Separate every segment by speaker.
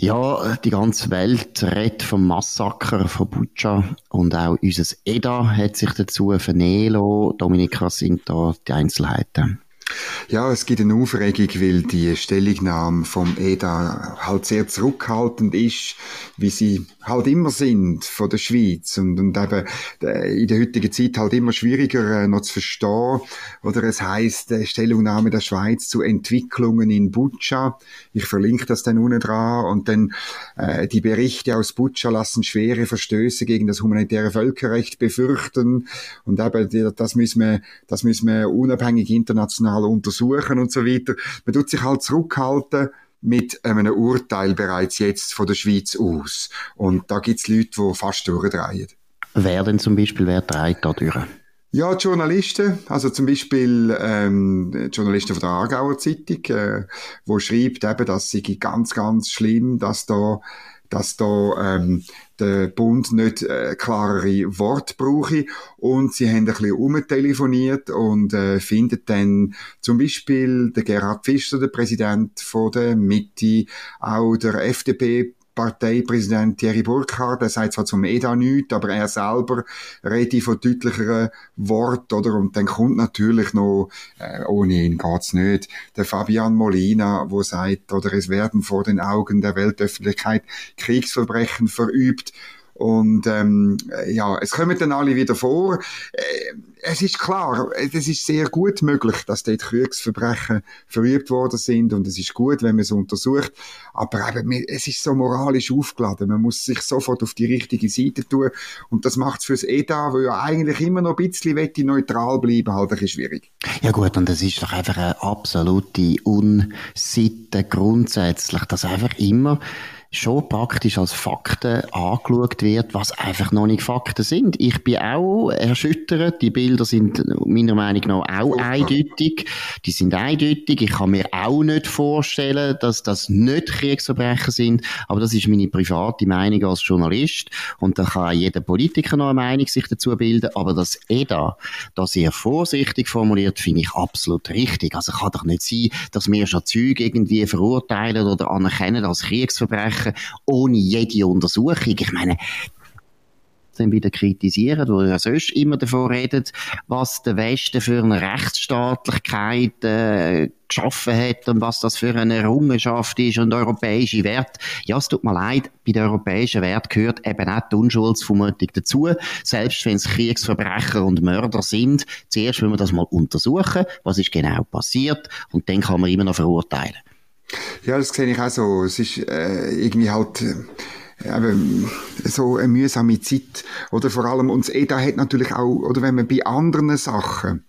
Speaker 1: Ja, die ganze Welt redet vom Massaker von Butscha und auch unser EDA hat sich dazu vernehmen Dominik, was sind da die Einzelheiten?
Speaker 2: Ja, es gibt eine Aufregung, weil die Stellungnahme vom EDA halt sehr zurückhaltend ist, wie sie halt immer sind von der Schweiz und, und eben äh, in der heutigen Zeit halt immer schwieriger äh, noch zu verstehen. Oder es heißt äh, Stellungnahme der Schweiz zu Entwicklungen in Butscha. Ich verlinke das dann unten dran und dann äh, die Berichte aus Butscha lassen schwere Verstöße gegen das humanitäre Völkerrecht befürchten und eben das müssen wir, das müssen wir unabhängig international untersuchen und so weiter. Man tut sich halt zurückhalten mit einem Urteil bereits jetzt von der Schweiz aus. Und da gibt's Leute, die fast durchdrehen.
Speaker 1: Wer denn zum Beispiel, wer dreht da durch?
Speaker 2: Ja, die Journalisten, also zum Beispiel ähm, Journalisten von der Aargauer Zeitung, äh, wo schreibt eben, dass sie ganz, ganz schlimm, dass da dass da ähm, der Bund nicht äh, klarere Worte brauche. Und sie haben ein bisschen umtelefoniert und äh, finden dann zum Beispiel der Gerhard Fischer, der Präsident von der Mitte, auch der FDP Parteipräsident Thierry Burkhardt, der sagt zwar zum EDA nichts, aber er selber redet von deutlicheren Wort, oder? Und dann kommt natürlich noch, äh, ohne ihn geht's nicht, der Fabian Molina, wo sagt, oder es werden vor den Augen der Weltöffentlichkeit Kriegsverbrechen verübt. Und ähm, ja, es kommen dann alle wieder vor. Äh, es ist klar, es ist sehr gut möglich, dass dort Kriegsverbrechen verübt worden sind und es ist gut, wenn man es untersucht. Aber eben, es ist so moralisch aufgeladen. Man muss sich sofort auf die richtige Seite tun und das macht es fürs EDA, wo ja eigentlich immer noch ein bisschen neutral bleiben, halt ein bisschen schwierig.
Speaker 1: Ja gut, und das ist doch einfach eine absolute Unsitte grundsätzlich, dass einfach immer schon praktisch als Fakten angeschaut wird, was einfach noch nicht Fakten sind. Ich bin auch erschüttert. Die Bilder sind meiner Meinung nach auch eindeutig. Die sind eindeutig. Ich kann mir auch nicht vorstellen, dass das nicht Kriegsverbrechen sind. Aber das ist meine private Meinung als Journalist. Und da kann jeder Politiker noch eine Meinung sich dazu bilden. Aber das EDA, das sehr vorsichtig formuliert, finde ich absolut richtig. Also kann doch nicht sein, dass wir schon Züge irgendwie verurteilen oder anerkennen als Kriegsverbrechen machen, ohne jede Untersuchung. Ich meine, dann wieder kritisieren, wo ja sonst immer davon redet, was der Westen für eine Rechtsstaatlichkeit äh, geschaffen hat und was das für eine Errungenschaft ist und europäische Wert. Ja, es tut mir leid, bei den europäischen Wert gehört eben auch die Unschuldsvermutung dazu, selbst wenn es Kriegsverbrecher und Mörder sind. Zuerst will man das mal untersuchen, was ist genau passiert und dann kann man immer noch verurteilen.
Speaker 2: Ja, das sehe ich auch so. Es ist äh, irgendwie halt... Äh eben, so eine mühsame Zeit. Oder vor allem, und das EDA hat natürlich auch, oder wenn man bei anderen Sachen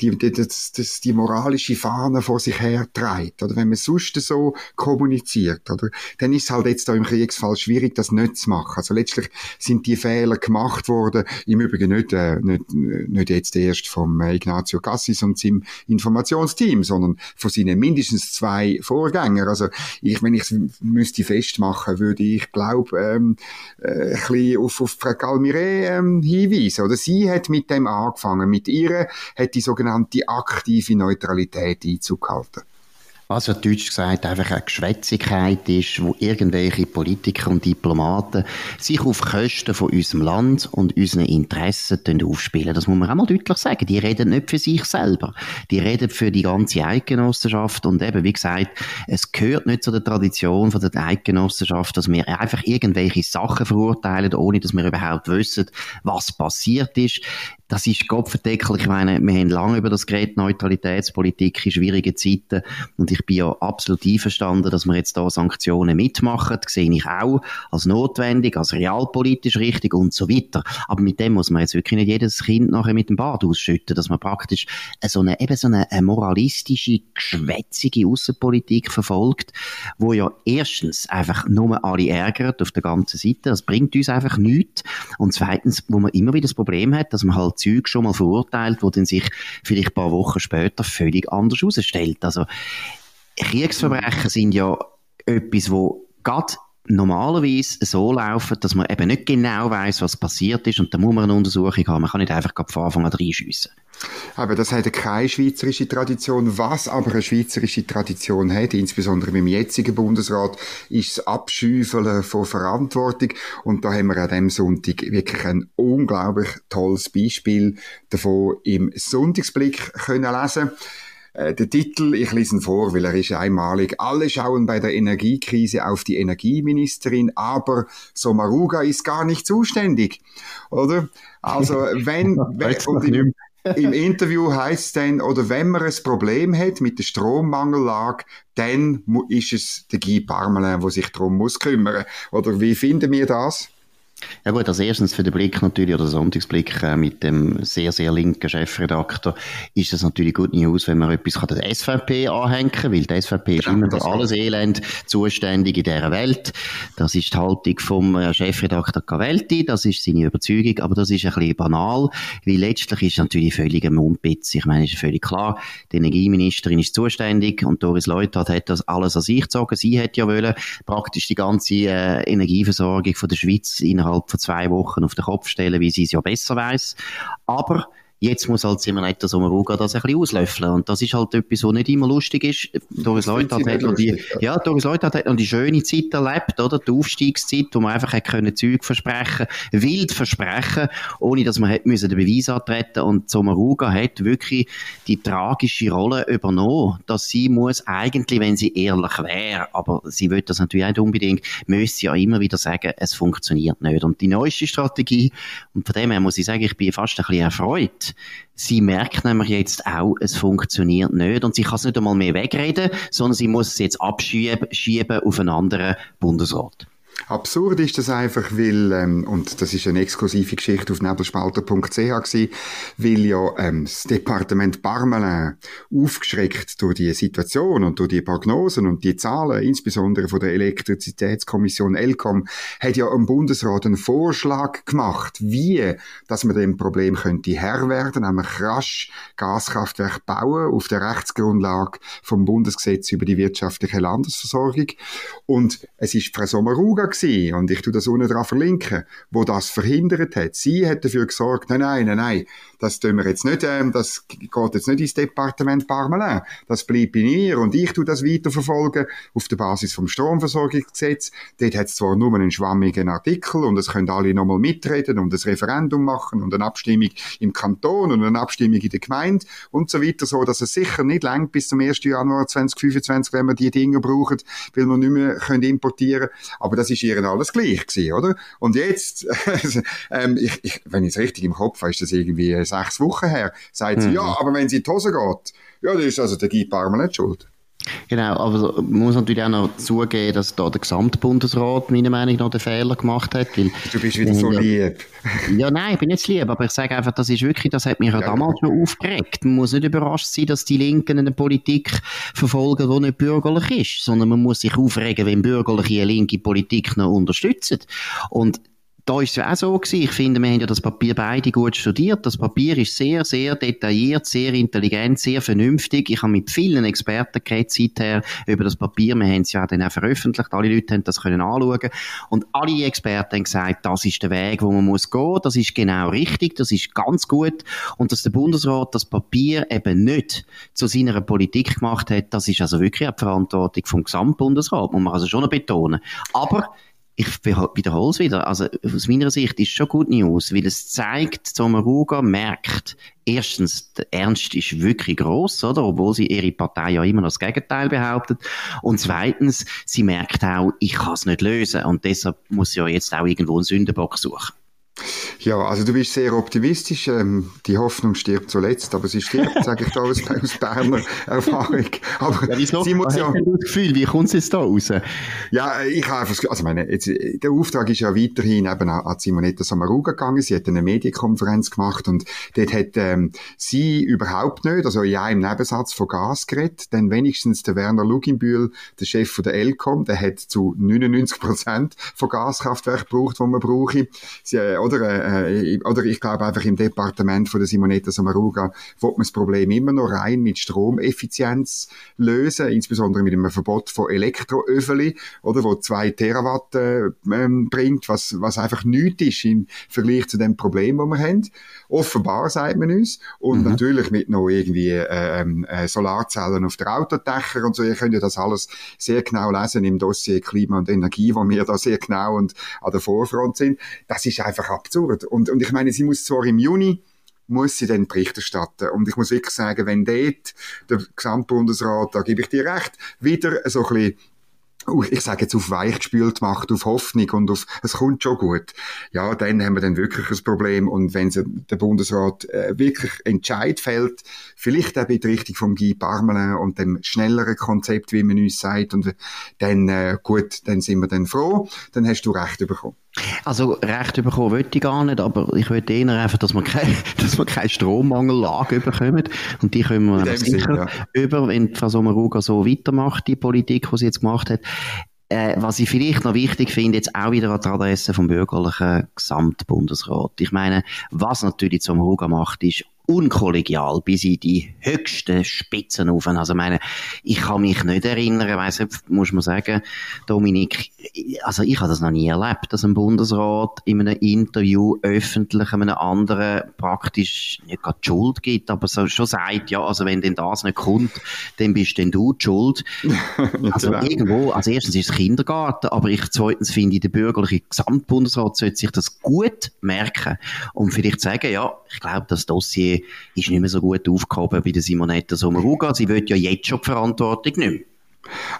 Speaker 2: die, die, das, das, die moralische Fahne vor sich her trägt, oder wenn man sonst so kommuniziert, oder, dann ist es halt jetzt da im Kriegsfall schwierig, das nicht zu machen. Also letztlich sind die Fehler gemacht worden, im Übrigen nicht, äh, nicht, nicht jetzt erst vom Ignazio Cassis und seinem Informationsteam, sondern von seinen mindestens zwei Vorgängern. Also ich, wenn ich es müsste festmachen, würde ich glauben, ähm, äh, auf, auf Frau Galmire ähm, hinweisen. Oder sie hat mit dem angefangen. Mit ihr hat die sogenannte aktive Neutralität Einzug gehalten
Speaker 1: was ja deutsch gesagt einfach eine Geschwätzigkeit ist, wo irgendwelche Politiker und Diplomaten sich auf Kosten von unserem Land und unseren Interessen aufspielen. Das muss man auch mal deutlich sagen. Die reden nicht für sich selber. Die reden für die ganze Eidgenossenschaft und eben, wie gesagt, es gehört nicht zu der Tradition von der Eidgenossenschaft, dass wir einfach irgendwelche Sachen verurteilen, ohne dass wir überhaupt wissen, was passiert ist das ist Kopfverdeckel. Ich meine, wir haben lange über das Gerät Neutralitätspolitik in schwierigen Zeiten und ich bin ja absolut einverstanden, dass wir jetzt da Sanktionen mitmachen. Das sehe ich auch als notwendig, als realpolitisch richtig und so weiter. Aber mit dem muss man jetzt wirklich nicht jedes Kind nachher mit dem Bad ausschütten, dass man praktisch so eine, eben so eine, eine moralistische, geschwätzige Außenpolitik verfolgt, wo ja erstens einfach nur alle ärgert auf der ganzen Seite. Das bringt uns einfach nichts. Und zweitens, wo man immer wieder das Problem hat, dass man halt Zeug schon mal verurteilt, wo dann sich vielleicht ein paar Wochen später völlig anders herausstellt. Also Kriegsverbrechen sind ja etwas, wo gerade normalerweise so laufen, dass man eben nicht genau weiß, was passiert ist und da muss man eine Untersuchung haben. Man kann nicht einfach von Anfang an reinschiessen.
Speaker 2: Aber das hat keine schweizerische Tradition. Was aber eine schweizerische Tradition hat, insbesondere mit dem jetzigen Bundesrat, ist das Abschüfeln von Verantwortung. Und da haben wir an diesem Sonntag wirklich ein unglaublich tolles Beispiel davon im Sonntagsblick können lesen äh, der Titel, ich lese ihn vor, weil er ist einmalig. Alle schauen bei der Energiekrise auf die Energieministerin, aber Somaruga ist gar nicht zuständig. Oder? Also, wenn, wenn im, im Interview heißt dann, oder wenn man ein Problem hat mit der Strommangellage, dann ist es der Guy Parmelin, der sich darum muss kümmern. Oder wie finden wir das?
Speaker 1: Ja gut, als erstens für den Blick natürlich, oder den Sonntagsblick äh, mit dem sehr, sehr linken Chefredakteur, ist das natürlich gut News, wenn man etwas kann der SVP anhängen kann, weil die SVP ist immer für alles Elend zuständig in dieser Welt. Das ist die Haltung vom äh, Chefredakteur Cavelti, das ist seine Überzeugung, aber das ist ein bisschen banal, weil letztlich ist natürlich völlig ein Mundbitz. Ich meine, ist völlig klar, die Energieministerin ist zuständig und Doris Leuthard hat das alles an sich gezogen. Sie hat ja wollen praktisch die ganze äh, Energieversorgung von der Schweiz innerhalb innerhalb von zwei Wochen auf den Kopf stellen, wie sie es ja besser weiß. Aber Jetzt muss halt Simonetta Sommaruga das ein bisschen auslöffeln. Und das ist halt etwas, was nicht immer lustig ist. Doris Leuthard hat noch die, ja, Doris Leuthard hat noch die schöne Zeit erlebt, oder? Die Aufstiegszeit, wo man einfach hat können Zeug versprechen, wild versprechen, ohne dass man hätte müssen den Beweis antreten. Und Sommaruga hat wirklich die tragische Rolle übernommen, dass sie muss eigentlich, wenn sie ehrlich wäre, aber sie will das natürlich nicht unbedingt, müsste ja immer wieder sagen, es funktioniert nicht. Und die neueste Strategie, und von dem her muss ich sagen, ich bin fast ein bisschen erfreut, Sie merkt nämlich jetzt auch, es funktioniert nicht und sie kann es nicht einmal mehr wegreden, sondern sie muss es jetzt abschieben auf einen anderen Bundesrat.
Speaker 2: Absurd ist das einfach, weil, ähm, und das ist eine exklusive Geschichte auf nebelspalter.ch weil ja ähm, das Departement Parmelin aufgeschreckt durch die Situation und durch die Prognosen und die Zahlen, insbesondere von der Elektrizitätskommission ELCOM, hat ja im Bundesrat einen Vorschlag gemacht, wie, dass man dem Problem könnte Herr werden, nämlich rasch Gaskraftwerk bauen auf der Rechtsgrundlage vom Bundesgesetz über die wirtschaftliche Landesversorgung. Und es ist Frau Sommaruga gewesen, und ich tu das unten dran verlinken, wo das verhindert hat. Sie hat dafür gesorgt, nein, nein, nein, nein, das tun wir jetzt nicht, ähm, das geht jetzt nicht ins Departement Parmelin. Das bleibt bei mir und ich tu das weiterverfolgen auf der Basis vom Stromversorgungsgesetz. Dort hat es zwar nur einen schwammigen Artikel und es können alle nochmal mitreden und ein Referendum machen und eine Abstimmung im Kanton und eine Abstimmung in der Gemeinde und so weiter, so dass es sicher nicht lang bis zum 1. Januar 2025, wenn wir die Dinge brauchen, weil wir nicht mehr können importieren Aber das ist ihr alles gleich gewesen, oder? Und jetzt, ähm, ich, ich, wenn ich es richtig im Kopf habe, ist das irgendwie sechs Wochen her, sagt sie, mhm. ja, aber wenn sie in die Hose geht, ja, dann ist also der Guy Parmer nicht schuld.
Speaker 1: Genau, aber man muss natürlich auch noch zugeben, dass da der Gesamtbundesrat meiner Meinung nach den Fehler gemacht hat. Weil
Speaker 2: du bist wieder so lieb.
Speaker 1: Ja, nein, ich bin nicht lieb, aber ich sage einfach, das ist wirklich, das hat mich ja, damals schon aufgeregt. Man muss nicht überrascht sein, dass die Linken eine Politik verfolgen, die nicht bürgerlich ist, sondern man muss sich aufregen, wenn bürgerliche linke Politik noch unterstützen. Und da ist es auch so gewesen. Ich finde, wir haben ja das Papier beide gut studiert. Das Papier ist sehr, sehr detailliert, sehr intelligent, sehr vernünftig. Ich habe mit vielen Experten geredet seither über das Papier. Wir haben es ja dann auch veröffentlicht. Alle Leute haben das können anschauen. Und alle Experten haben gesagt, das ist der Weg, wo man muss gehen. Das ist genau richtig. Das ist ganz gut. Und dass der Bundesrat das Papier eben nicht zu seiner Politik gemacht hat, das ist also wirklich eine Verantwortung vom Gesamtbundesrat. Muss man also schon betonen. Aber ich wiederhole es wieder, also aus meiner Sicht ist schon gut News, weil es zeigt, Sommaruga merkt, erstens, der Ernst ist wirklich groß, oder? Obwohl sie ihre Partei ja immer noch das Gegenteil behauptet. Und zweitens, sie merkt auch, ich kann es nicht lösen. Und deshalb muss sie ja jetzt auch irgendwo einen Sündenbock suchen.
Speaker 2: Ja, also du bist sehr optimistisch. Ähm, die Hoffnung stirbt zuletzt, aber sie stirbt, sage ich da aus, aus Berner Erfahrung. Aber
Speaker 1: ja, wieso? sie muss ja... das Gefühl, wie kommt es jetzt da raus?
Speaker 2: Ja, ich habe einfach, also meine, jetzt, der Auftrag ist ja weiterhin eben an Simonetta Samaruga gegangen. Sie hat eine Medienkonferenz gemacht und dort hat ähm, sie überhaupt nicht, also ja im Nebensatz von Gas geredet, denn wenigstens der Werner Luginbühl, der Chef von der Elcom, der hat zu 99 Prozent von Gaskraftwerken gebraucht, die man brauche. Sie, äh, oder äh, oder ich glaube einfach im Departement von der Simonetta Sommaruga wird man das Problem immer noch rein mit Stromeffizienz lösen, insbesondere mit einem Verbot von Elektroöfeli, oder, wo zwei Terawatt äh, ähm, bringt, was, was einfach nichts ist im Vergleich zu dem Problem, das wir haben. Offenbar, sagt man uns. Und mhm. natürlich mit noch irgendwie äh, ähm, äh, Solarzellen auf der Autodächer und so. Ihr könnt ja das alles sehr genau lesen im Dossier Klima und Energie, wo wir da sehr genau und an der Vorfront sind. Das ist einfach absurd. Und, und ich meine, sie muss zwar im Juni muss sie dann Bericht erstatten. Und ich muss wirklich sagen, wenn dort der Gesamtbundesrat, da gebe ich dir recht, wieder so ein bisschen ich sage jetzt auf weich gespült macht, auf Hoffnung und auf, es kommt schon gut. Ja, dann haben wir dann wirklich ein Problem. Und wenn der Bundesrat äh, wirklich Entscheid fällt, vielleicht auch in die Richtung vom Guy Parmelin und dem schnelleren Konzept, wie man uns sagt, und dann, äh, gut, dann sind wir dann froh, dann hast du Recht bekommen.
Speaker 1: Also Recht bekommen wollte ich gar nicht, aber ich wollte eher einfach, dass wir, kein, dass wir keine Strommangellage bekommen. Und die können wir sicher ja. über, wenn Frau Sommaruga so weitermacht, die Politik, die sie jetzt gemacht hat. Äh, was ich vielleicht noch wichtig finde, jetzt auch wieder an der Adresse vom bürgerlichen Gesamtbundesrat. Ich meine, was natürlich Sommaruga macht, ist unkollegial bis in die höchsten Spitzen auf. Also meine, ich kann mich nicht erinnern, weiss nicht, muss man sagen, Dominik, also ich habe das noch nie erlebt, dass ein Bundesrat in einem Interview öffentlich einem anderen praktisch nicht gerade die Schuld gibt, aber so schon sagt, ja, also wenn denn das nicht kommt, dann bist denn du die Schuld. also irgendwo, also erstens ist es Kindergarten, aber ich zweitens finde, der bürgerliche Gesamtbundesrat sollte sich das gut merken und vielleicht sagen, ja, ich glaube, das Dossier ist nicht mehr so gut aufgehoben bei der Simonetta Sommaruga. Sie will ja jetzt schon die Verantwortung mehr.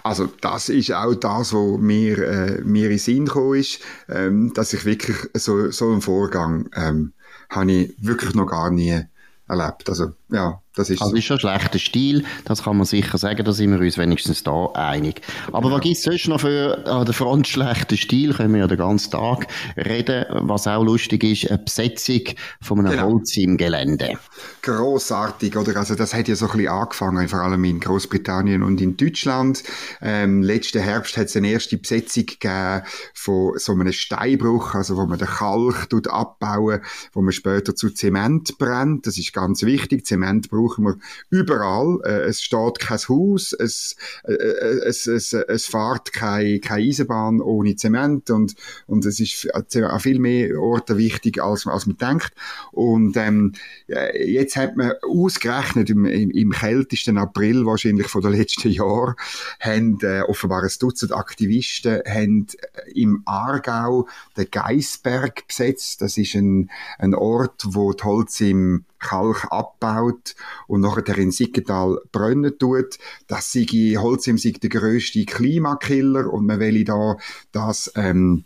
Speaker 2: Also das ist auch das, was mir, äh, mir in Sinn gekommen ist, ähm, dass ich wirklich so, so einen Vorgang ähm, habe ich wirklich noch gar nie erlebt. Also ja, das ist
Speaker 1: also
Speaker 2: so.
Speaker 1: ist schon ein schlechter Stil, das kann man sicher sagen, da sind wir uns wenigstens da einig. Aber ja. was gibt es sonst noch für an der Front schlechten Stil, können wir ja den ganzen Tag reden, was auch lustig ist, eine Besetzung von einem genau. Holz im Gelände.
Speaker 2: Grossartig, oder? Also das hat ja so ein bisschen angefangen, vor allem in Großbritannien und in Deutschland. Ähm, letzten Herbst hat es eine erste Besetzung gegeben von so einem Steinbruch, also wo man den Kalk abbauen, wo man später zu Zement brennt. Das ist ganz wichtig. Zement braucht brauchen wir überall. Äh, es steht kein Haus, es, äh, äh, es, es, es fährt keine, keine Eisenbahn ohne Zement und, und es ist an viel mehr Orten wichtig, als, als man denkt. Und ähm, jetzt hat man ausgerechnet im, im, im kältesten April wahrscheinlich von den letzten Jahren, haben äh, offenbar ein Dutzend Aktivisten haben im Aargau den Geisberg besetzt. Das ist ein, ein Ort, wo die Holz im Kalk abbaut und nachher in Siggetal brennen tut. Das sei Holzim sei der grösste Klimakiller und man will da das ähm,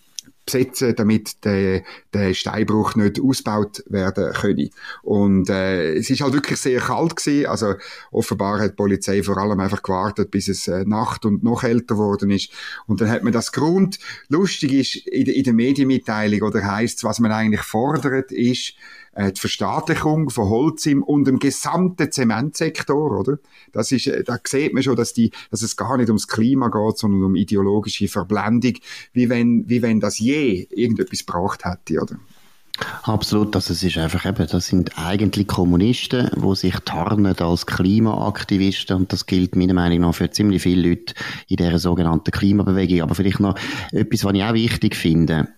Speaker 2: besetzen, damit der, der Steinbruch nicht ausgebaut werden könne. Und äh, es ist halt wirklich sehr kalt gewesen. Also offenbar hat die Polizei vor allem einfach gewartet, bis es äh, Nacht und noch älter geworden ist. Und dann hat man das Grund. Lustig ist in, in der Medienmitteilung oder heißt was man eigentlich fordert, ist äh, die Verstaatlichung von Holzim und dem gesamten Zementsektor, oder? Das ist, äh, da sieht man schon, dass die, dass es gar nicht ums Klima geht, sondern um ideologische Verblendung, wie wenn, wie wenn das je irgendetwas gebracht hätte, oder?
Speaker 1: Absolut, also ist einfach eben, das sind eigentlich Kommunisten, die sich tarnen als Klimaaktivisten und das gilt meiner Meinung nach für ziemlich viele Leute in dieser sogenannten Klimabewegung. Aber vielleicht noch etwas, was ich auch wichtig finde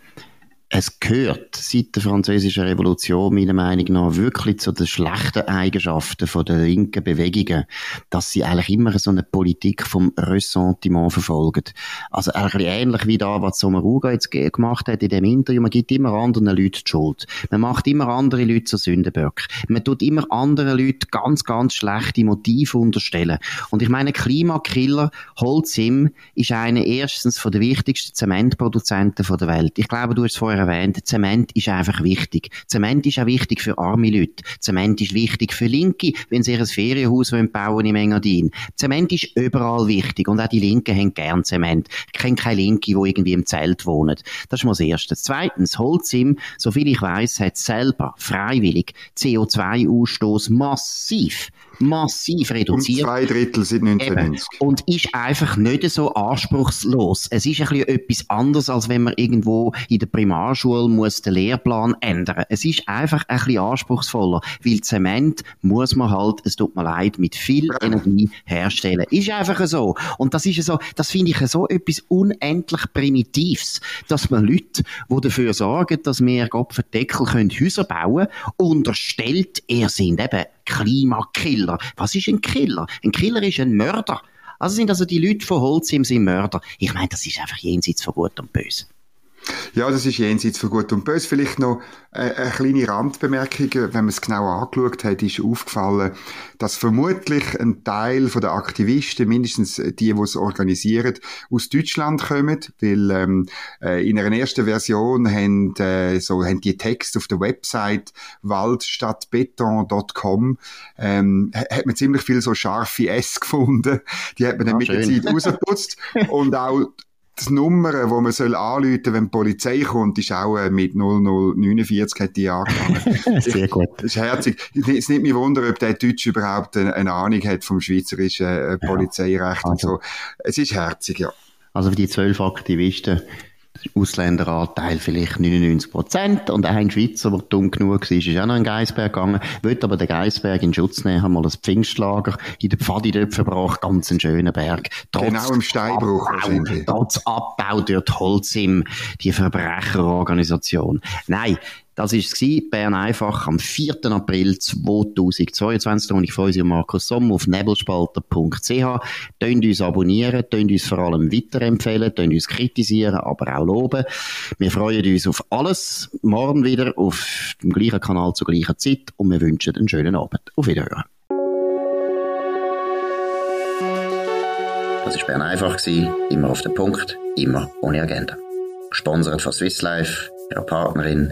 Speaker 1: es gehört seit der französischen Revolution meiner Meinung nach wirklich zu den schlechten Eigenschaften von der linken Bewegungen, dass sie eigentlich immer so eine Politik vom Ressentiment verfolgen. Also ein ähnlich wie da, was Sommaruga jetzt gemacht hat in dem Interview. Man gibt immer anderen Leuten die Schuld. Man macht immer andere Leute zu Sündenböck. Man tut immer anderen Leuten ganz, ganz schlechte Motive unterstellen. Und ich meine, Klimakiller Holzim ist einer erstens von den wichtigsten Zementproduzenten der Welt. Ich glaube, du hast es vorher erwähnt, Zement ist einfach wichtig. Zement ist auch wichtig für arme Leute. Zement ist wichtig für Linke, wenn sie ihr Ferienhaus bauen im Engadin. Zement ist überall wichtig und auch die Linken haben gern Zement. Ich kenne keine Linke, die irgendwie im Zelt wohnen. Das ist mal das Erste. Zweitens, Holzim, soviel ich weiß, hat selber freiwillig CO2-Ausstoß massiv massiv reduziert.
Speaker 2: Um zwei Drittel seit 1990.
Speaker 1: Eben. Und ist einfach nicht so anspruchslos. Es ist ein bisschen etwas anderes, als wenn man irgendwo in der Primarschule muss den Lehrplan ändern. Es ist einfach ein bisschen anspruchsvoller, weil Zement muss man halt, es tut mir leid, mit viel Energie herstellen. Ist einfach so. Und das ist so, das finde ich so etwas unendlich Primitives, dass man Leute, die dafür sorgen, dass wir Gott Deckel können Häuser bauen, unterstellt, er sind eben Klimakiller. Was ist ein Killer? Ein Killer ist ein Mörder. Also sind also die Leute von Holzim sind Mörder. Ich meine, das ist einfach jenseits von Gut und Böse.
Speaker 2: Ja, das ist jenseits von Gut und Böse. Vielleicht noch eine, eine kleine Randbemerkung, wenn man es genau angeschaut hat, ist aufgefallen, dass vermutlich ein Teil der Aktivisten, mindestens die, die es organisieren, aus Deutschland kommen, weil ähm, äh, in einer ersten Version haben, äh, so, haben die Texte auf der Website waldstadtbeton.com ähm, hat man ziemlich viel so scharfe S gefunden. Die hat man dann ah, mit schön. der Zeit rausgeputzt und auch die Nummer, wo man soll anrufen, wenn die Polizei kommt, ist auch äh, mit 0049 hat die angefangen.
Speaker 1: Sehr gut.
Speaker 2: Das ist herzig. Es nimmt mich wunder, ob der Deutsch überhaupt eine, eine Ahnung hat vom schweizerischen äh, Polizeirecht ja. also. und so. Es ist herzig, ja.
Speaker 1: Also für die zwölf Aktivisten Ausländeranteil vielleicht 99 Prozent und ein Schweizer, der dumm genug war, ist auch noch in Geisberg gegangen, wollte aber den Geisberg in Schutz nehmen, haben mal ein Pfingstlager in der Pfadi dort verbracht, ganz einen schönen Berg.
Speaker 2: Trotz genau im Steinbruch
Speaker 1: Abbau, Trotz Abbau dort Holzim, die Verbrecherorganisation. Nein, das war es, Bern einfach am 4. April 2022. Und ich freue mich Markus Sommer auf nebelspalter.ch. Tönt uns abonnieren, tönt uns vor allem weiterempfehlen, tönt uns kritisieren, aber auch loben. Wir freuen uns auf alles. Morgen wieder auf dem gleichen Kanal zur gleichen Zeit und wir wünschen einen schönen Abend. Auf Wiederhören. Das war Bern einfach, immer auf den Punkt, immer ohne Agenda. Gesponsert von Swiss Life, ihrer Partnerin